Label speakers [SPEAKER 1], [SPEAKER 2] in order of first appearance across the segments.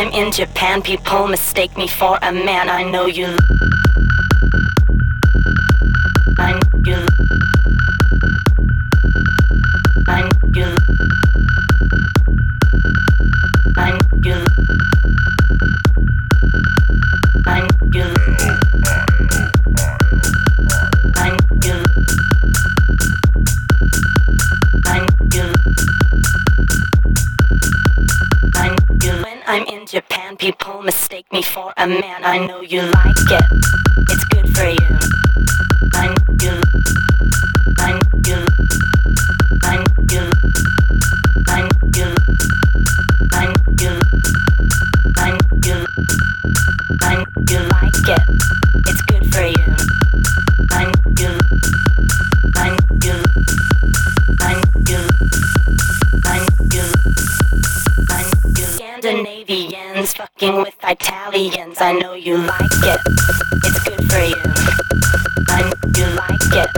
[SPEAKER 1] time in Japan, people mistake me for a man. I know you. a man, I know you like it. Italians. I know you like it. It's good for you. I know you like it.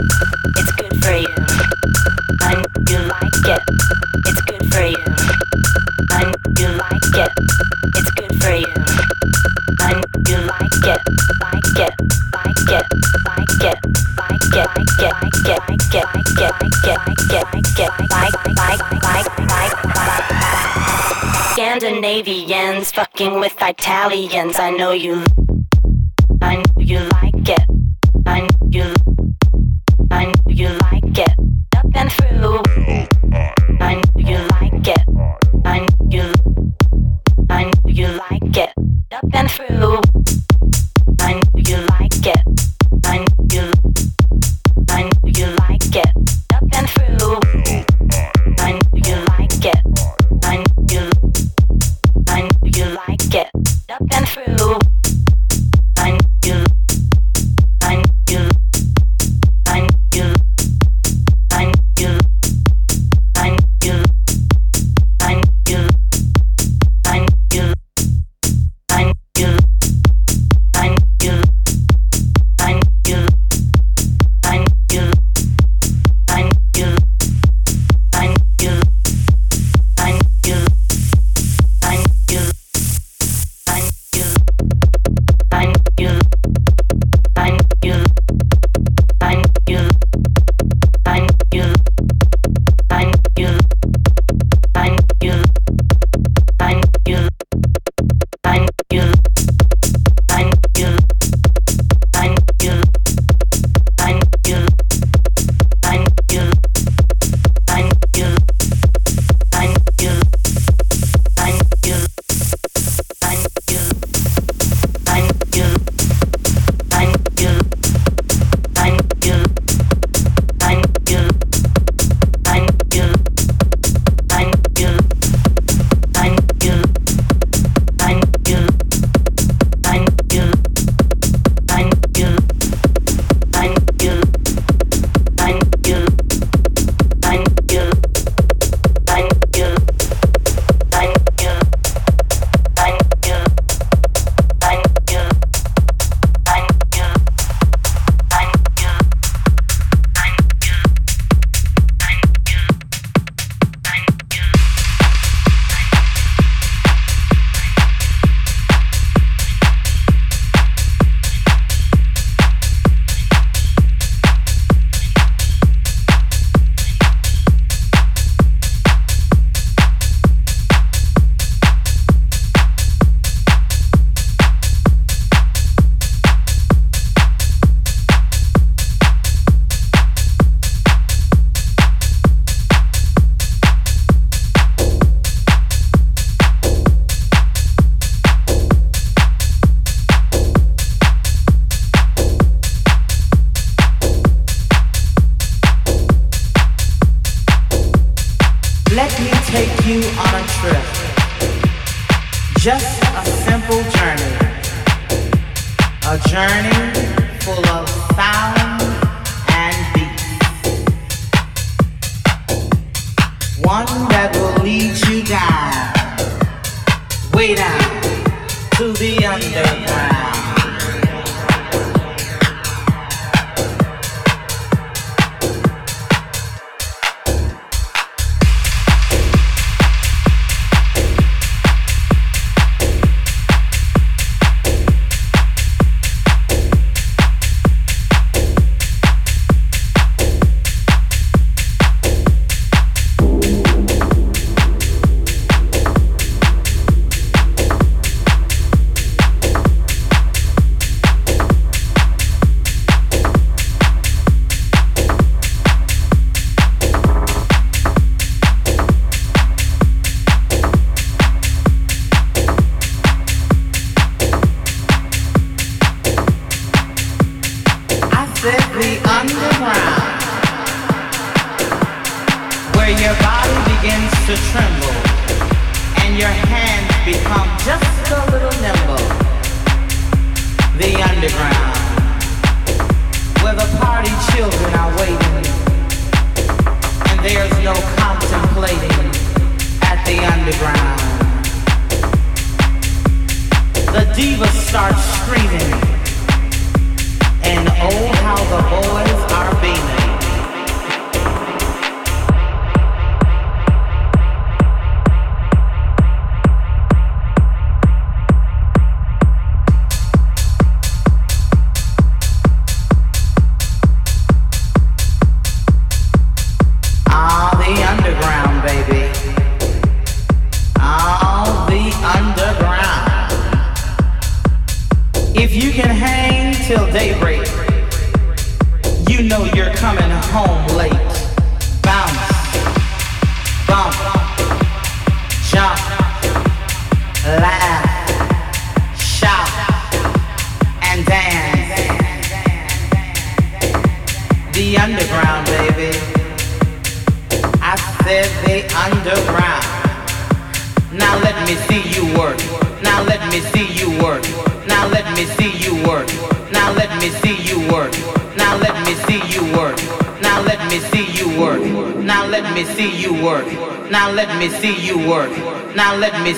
[SPEAKER 1] It's good for you. I know you like it. It's good for you. I know you like it. It's good for you. I know you like it. Like it. Like it. Like it. Like it. Like it. Like it. Like it. Like it. Like it. Like it. Like it. Scandinavians fucking with Italians. I know you, I know you like it.
[SPEAKER 2] diva starts screaming, and oh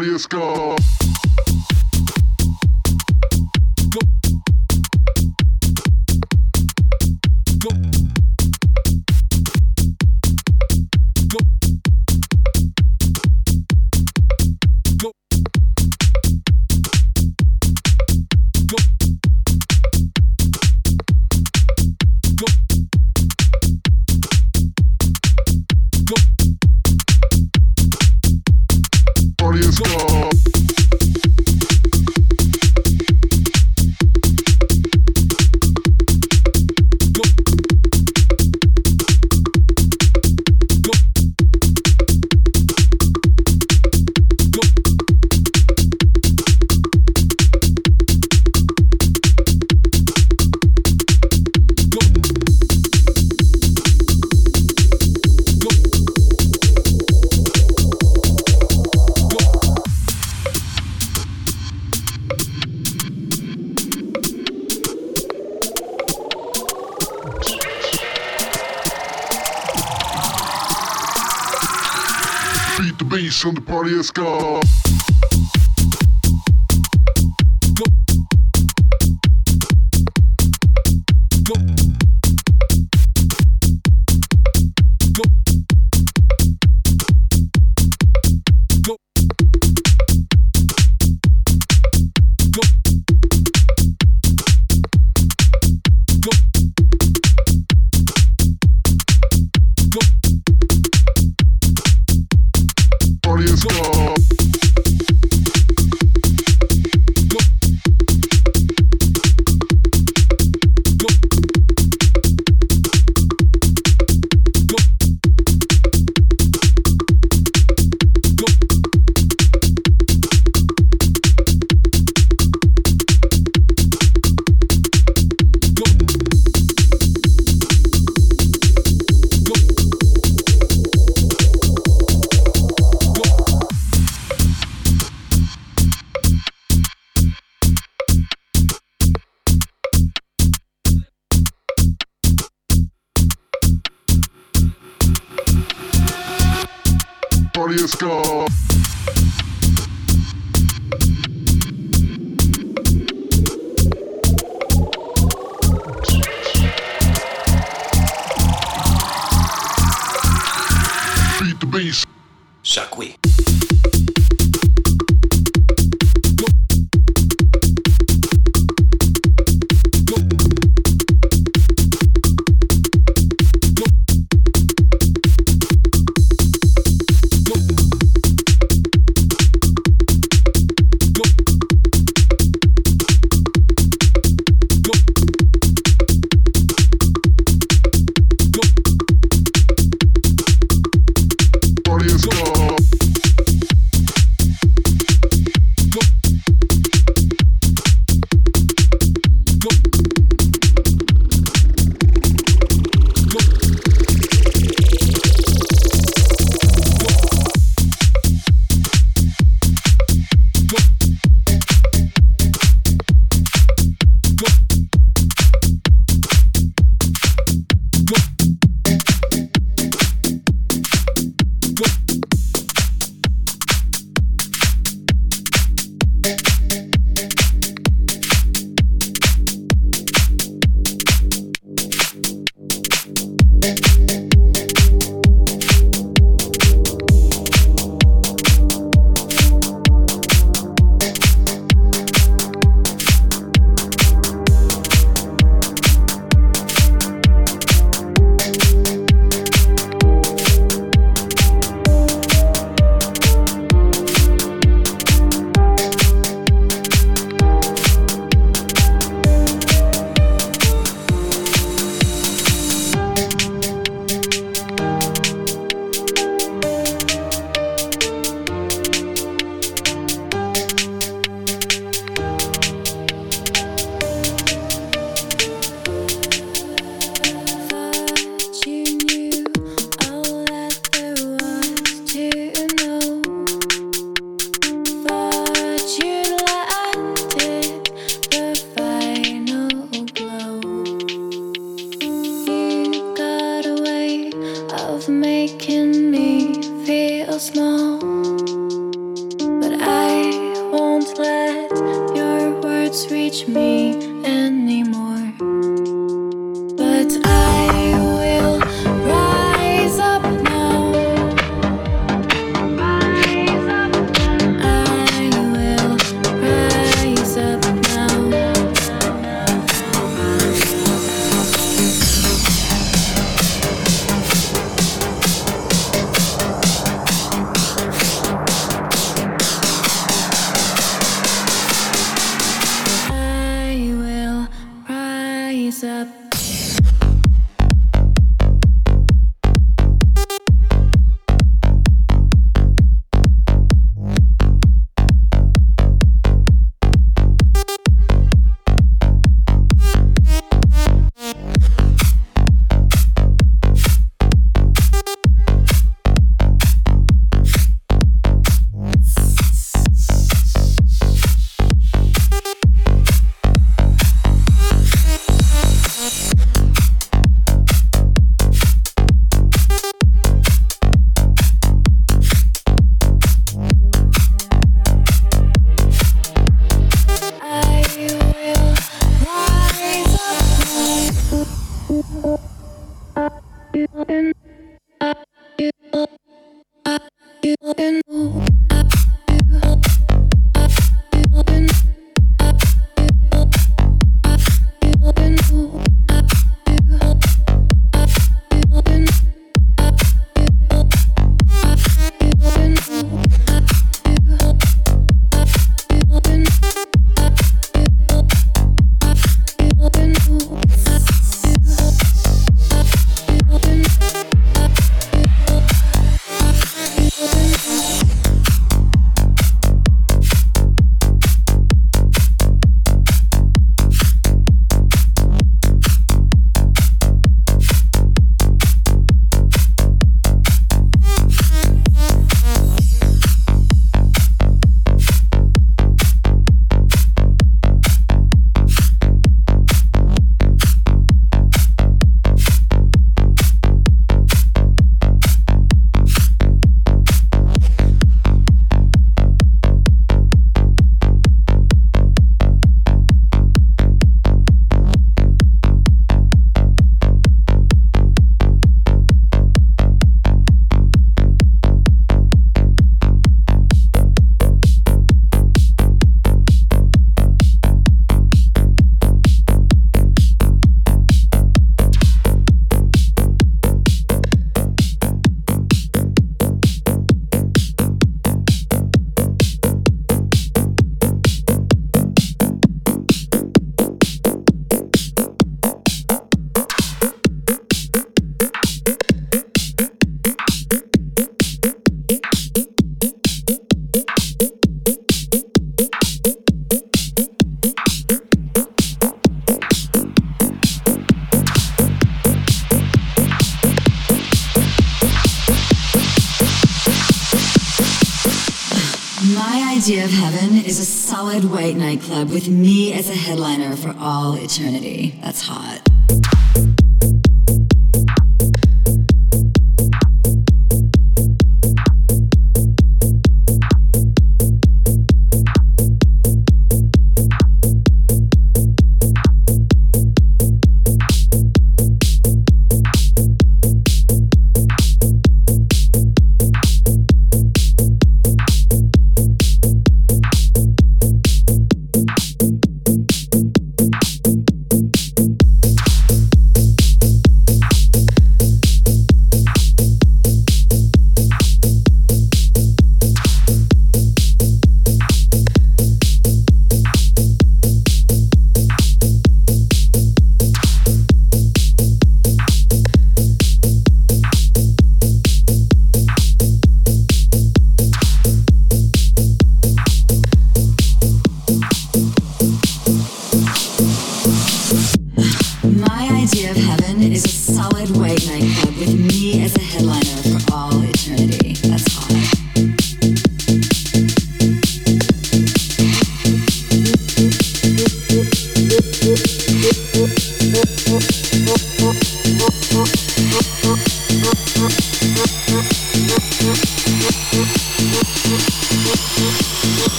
[SPEAKER 3] The
[SPEAKER 4] party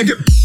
[SPEAKER 4] I get.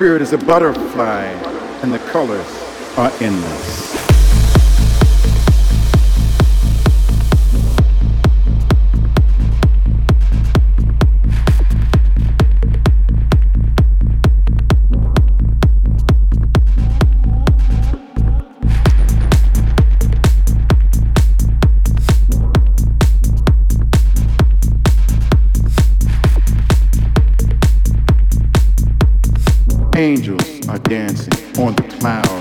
[SPEAKER 5] Spirit is a butterfly, dancing on the clouds.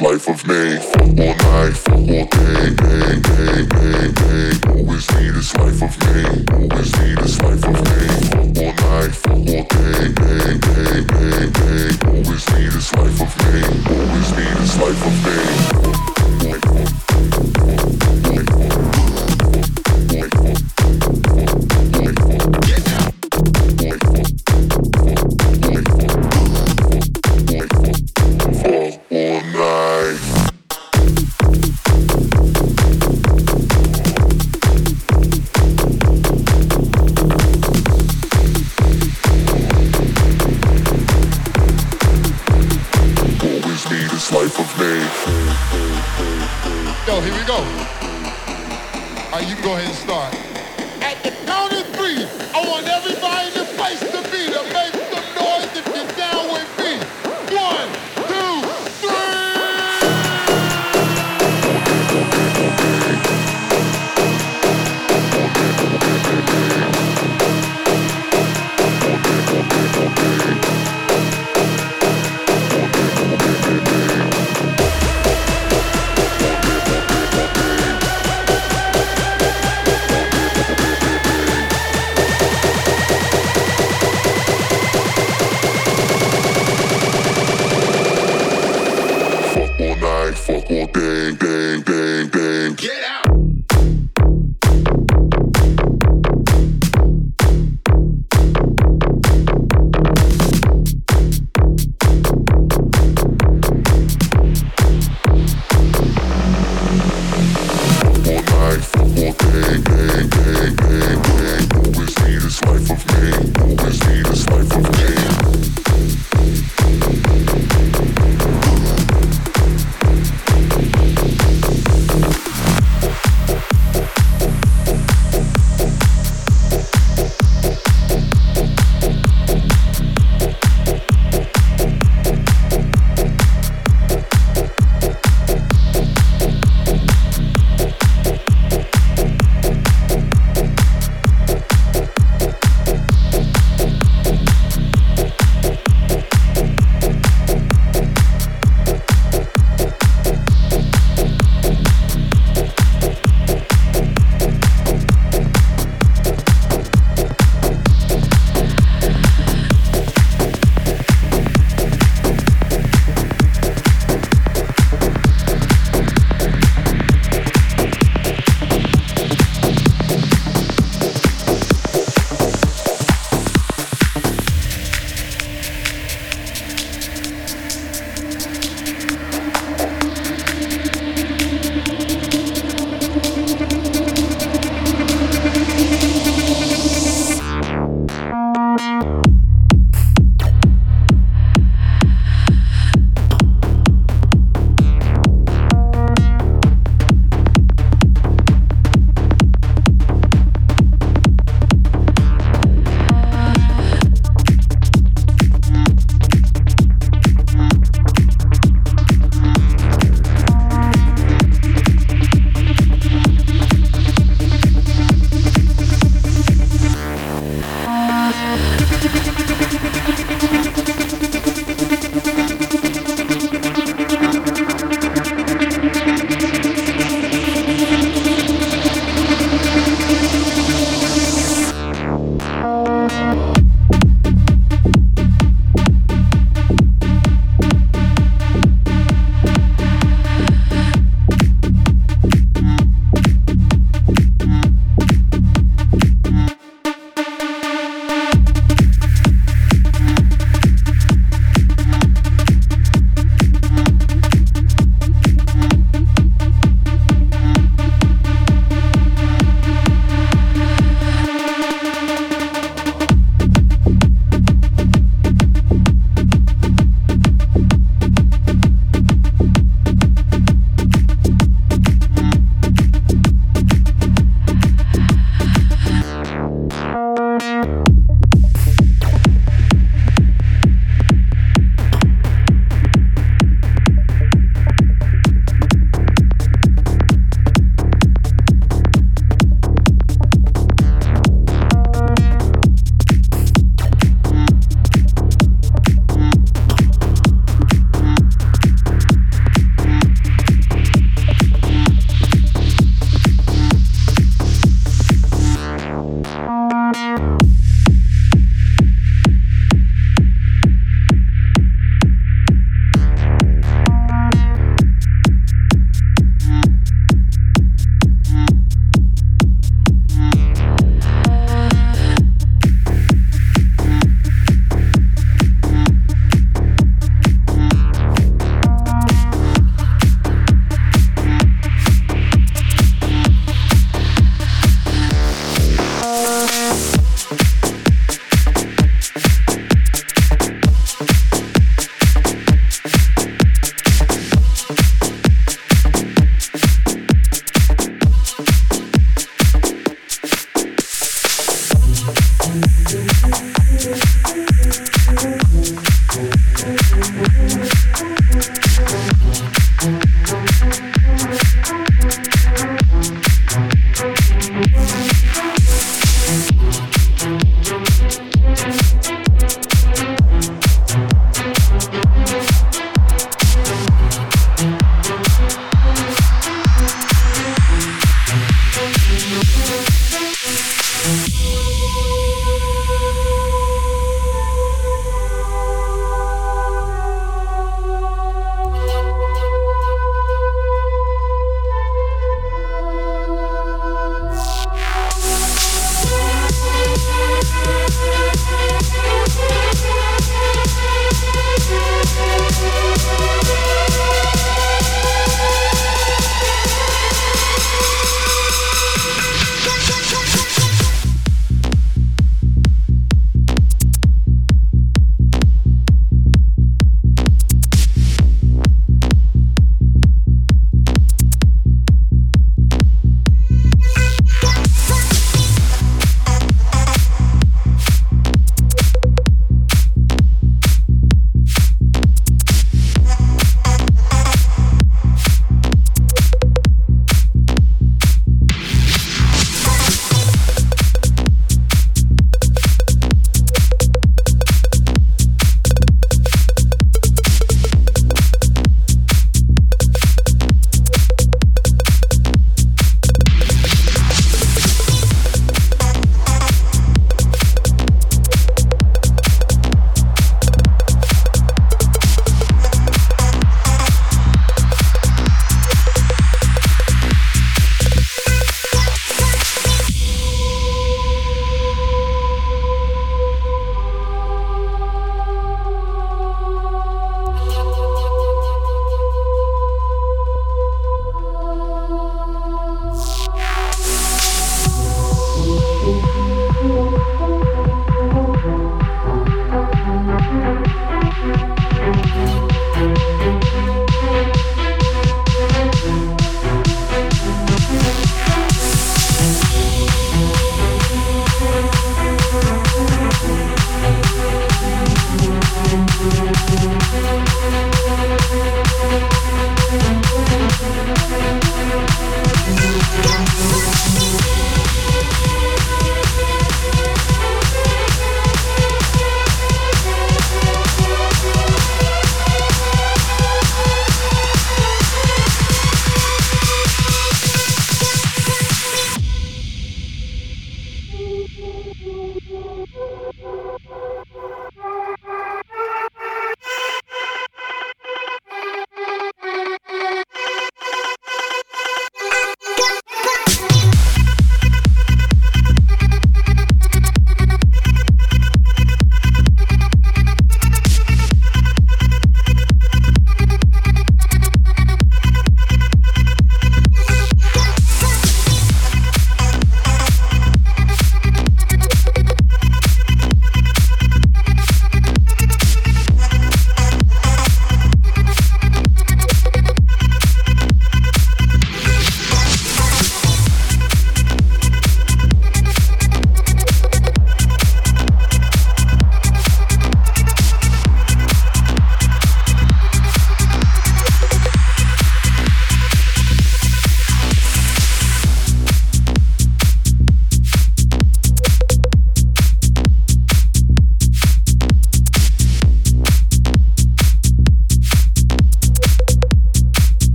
[SPEAKER 6] Life
[SPEAKER 3] of me.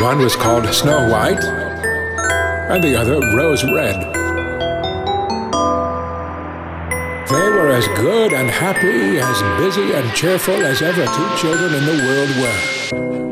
[SPEAKER 7] One was called Snow White, and the other Rose Red. They were as good and happy, as busy and cheerful as ever two children in the world were.